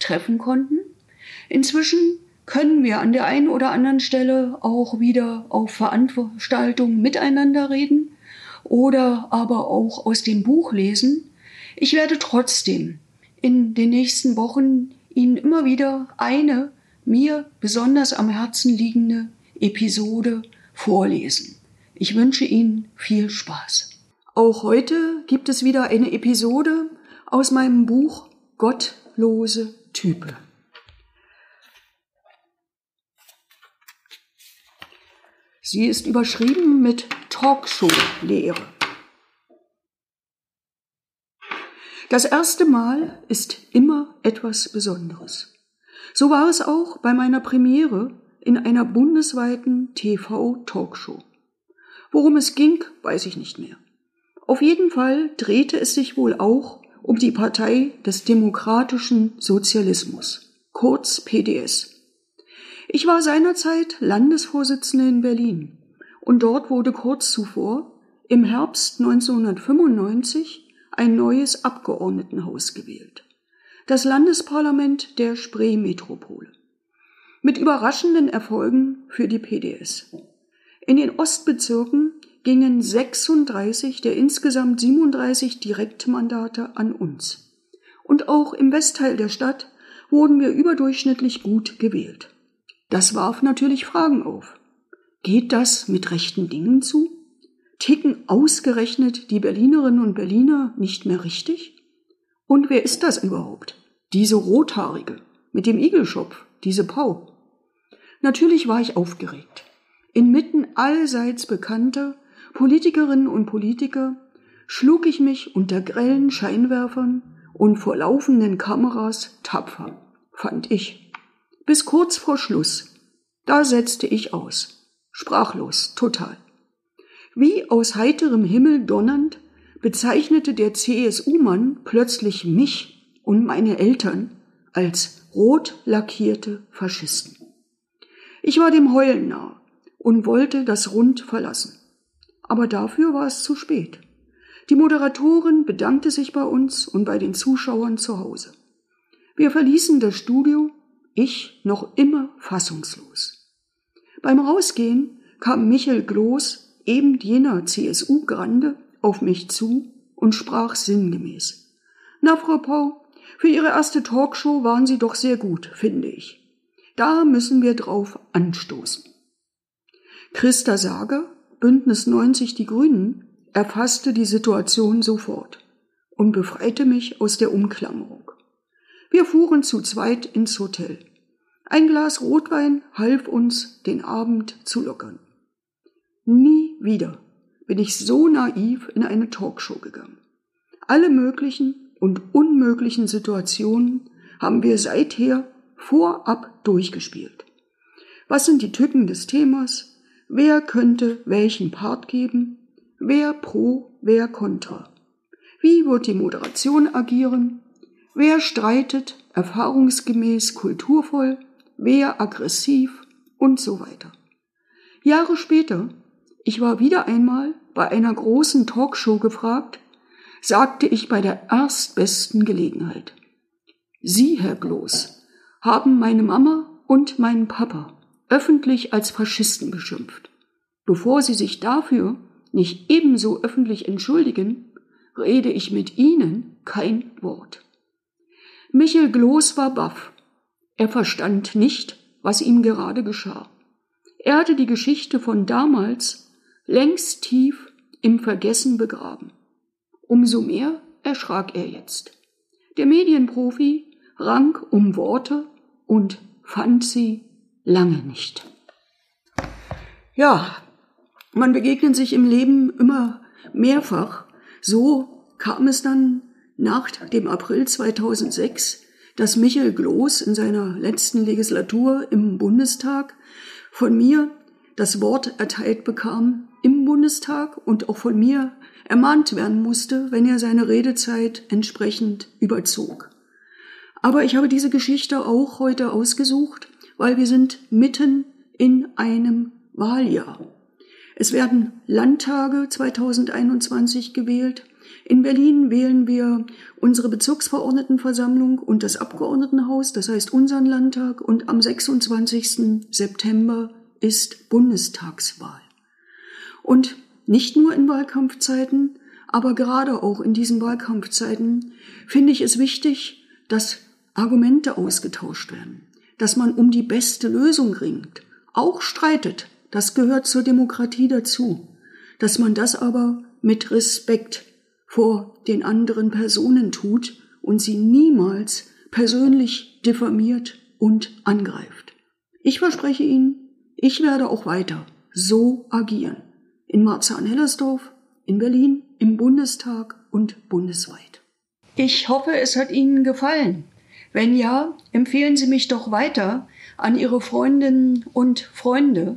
treffen konnten. Inzwischen können wir an der einen oder anderen Stelle auch wieder auf Veranstaltungen miteinander reden oder aber auch aus dem Buch lesen. Ich werde trotzdem in den nächsten Wochen Ihnen immer wieder eine mir besonders am Herzen liegende Episode vorlesen. Ich wünsche Ihnen viel Spaß. Auch heute gibt es wieder eine Episode aus meinem Buch Gottlose Type. Sie ist überschrieben mit Talkshow-Lehre. Das erste Mal ist immer etwas Besonderes. So war es auch bei meiner Premiere in einer bundesweiten TV-Talkshow. Worum es ging, weiß ich nicht mehr. Auf jeden Fall drehte es sich wohl auch um die Partei des demokratischen Sozialismus, kurz PDS. Ich war seinerzeit Landesvorsitzende in Berlin und dort wurde kurz zuvor, im Herbst 1995, ein neues Abgeordnetenhaus gewählt. Das Landesparlament der Spree-Metropole. Mit überraschenden Erfolgen für die PDS. In den Ostbezirken gingen 36 der insgesamt 37 Direktmandate an uns. Und auch im Westteil der Stadt wurden wir überdurchschnittlich gut gewählt. Das warf natürlich Fragen auf. Geht das mit rechten Dingen zu? Ticken ausgerechnet die Berlinerinnen und Berliner nicht mehr richtig? Und wer ist das überhaupt? Diese Rothaarige mit dem Igelschopf, diese Pau. Natürlich war ich aufgeregt. Inmitten allseits bekannter Politikerinnen und Politiker schlug ich mich unter grellen Scheinwerfern und vor laufenden Kameras tapfer, fand ich. Bis kurz vor Schluss. Da setzte ich aus. Sprachlos, total. Wie aus heiterem Himmel donnernd bezeichnete der CSU-Mann plötzlich mich und meine Eltern als rot lackierte Faschisten. Ich war dem Heulen nah und wollte das Rund verlassen. Aber dafür war es zu spät. Die Moderatorin bedankte sich bei uns und bei den Zuschauern zu Hause. Wir verließen das Studio ich noch immer fassungslos. Beim Rausgehen kam Michael Gloß, eben jener CSU-Grande, auf mich zu und sprach sinngemäß. Na, Frau Pau, für Ihre erste Talkshow waren Sie doch sehr gut, finde ich. Da müssen wir drauf anstoßen. Christa Sager, Bündnis 90 Die Grünen, erfasste die Situation sofort und befreite mich aus der Umklammerung. Wir fuhren zu zweit ins Hotel. Ein Glas Rotwein half uns, den Abend zu lockern. Nie wieder bin ich so naiv in eine Talkshow gegangen. Alle möglichen und unmöglichen Situationen haben wir seither vorab durchgespielt. Was sind die Tücken des Themas? Wer könnte welchen Part geben? Wer pro, wer contra? Wie wird die Moderation agieren? Wer streitet erfahrungsgemäß kulturvoll, wer aggressiv und so weiter. Jahre später, ich war wieder einmal bei einer großen Talkshow gefragt, sagte ich bei der erstbesten Gelegenheit. Sie, Herr Gloß, haben meine Mama und meinen Papa öffentlich als Faschisten beschimpft. Bevor Sie sich dafür nicht ebenso öffentlich entschuldigen, rede ich mit Ihnen kein Wort. Michel Gloß war baff. Er verstand nicht, was ihm gerade geschah. Er hatte die Geschichte von damals längst tief im Vergessen begraben. Umso mehr erschrak er jetzt. Der Medienprofi rang um Worte und fand sie lange nicht. Ja, man begegnet sich im Leben immer mehrfach. So kam es dann nach dem April 2006, dass Michael Gloß in seiner letzten Legislatur im Bundestag von mir das Wort erteilt bekam im Bundestag und auch von mir ermahnt werden musste, wenn er seine Redezeit entsprechend überzog. Aber ich habe diese Geschichte auch heute ausgesucht, weil wir sind mitten in einem Wahljahr. Es werden Landtage 2021 gewählt. In Berlin wählen wir unsere Bezirksverordnetenversammlung und das Abgeordnetenhaus, das heißt unseren Landtag, und am 26. September ist Bundestagswahl. Und nicht nur in Wahlkampfzeiten, aber gerade auch in diesen Wahlkampfzeiten finde ich es wichtig, dass Argumente ausgetauscht werden, dass man um die beste Lösung ringt, auch streitet, das gehört zur Demokratie dazu, dass man das aber mit Respekt vor den anderen Personen tut und sie niemals persönlich diffamiert und angreift. Ich verspreche Ihnen, ich werde auch weiter so agieren. In Marzahn-Hellersdorf, in Berlin, im Bundestag und bundesweit. Ich hoffe, es hat Ihnen gefallen. Wenn ja, empfehlen Sie mich doch weiter an Ihre Freundinnen und Freunde.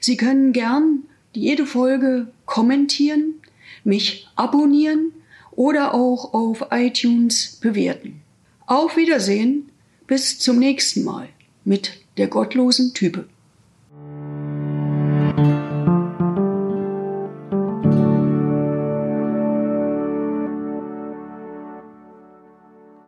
Sie können gern jede Folge kommentieren, mich abonnieren oder auch auf iTunes bewerten. Auf Wiedersehen, bis zum nächsten Mal mit der gottlosen Type.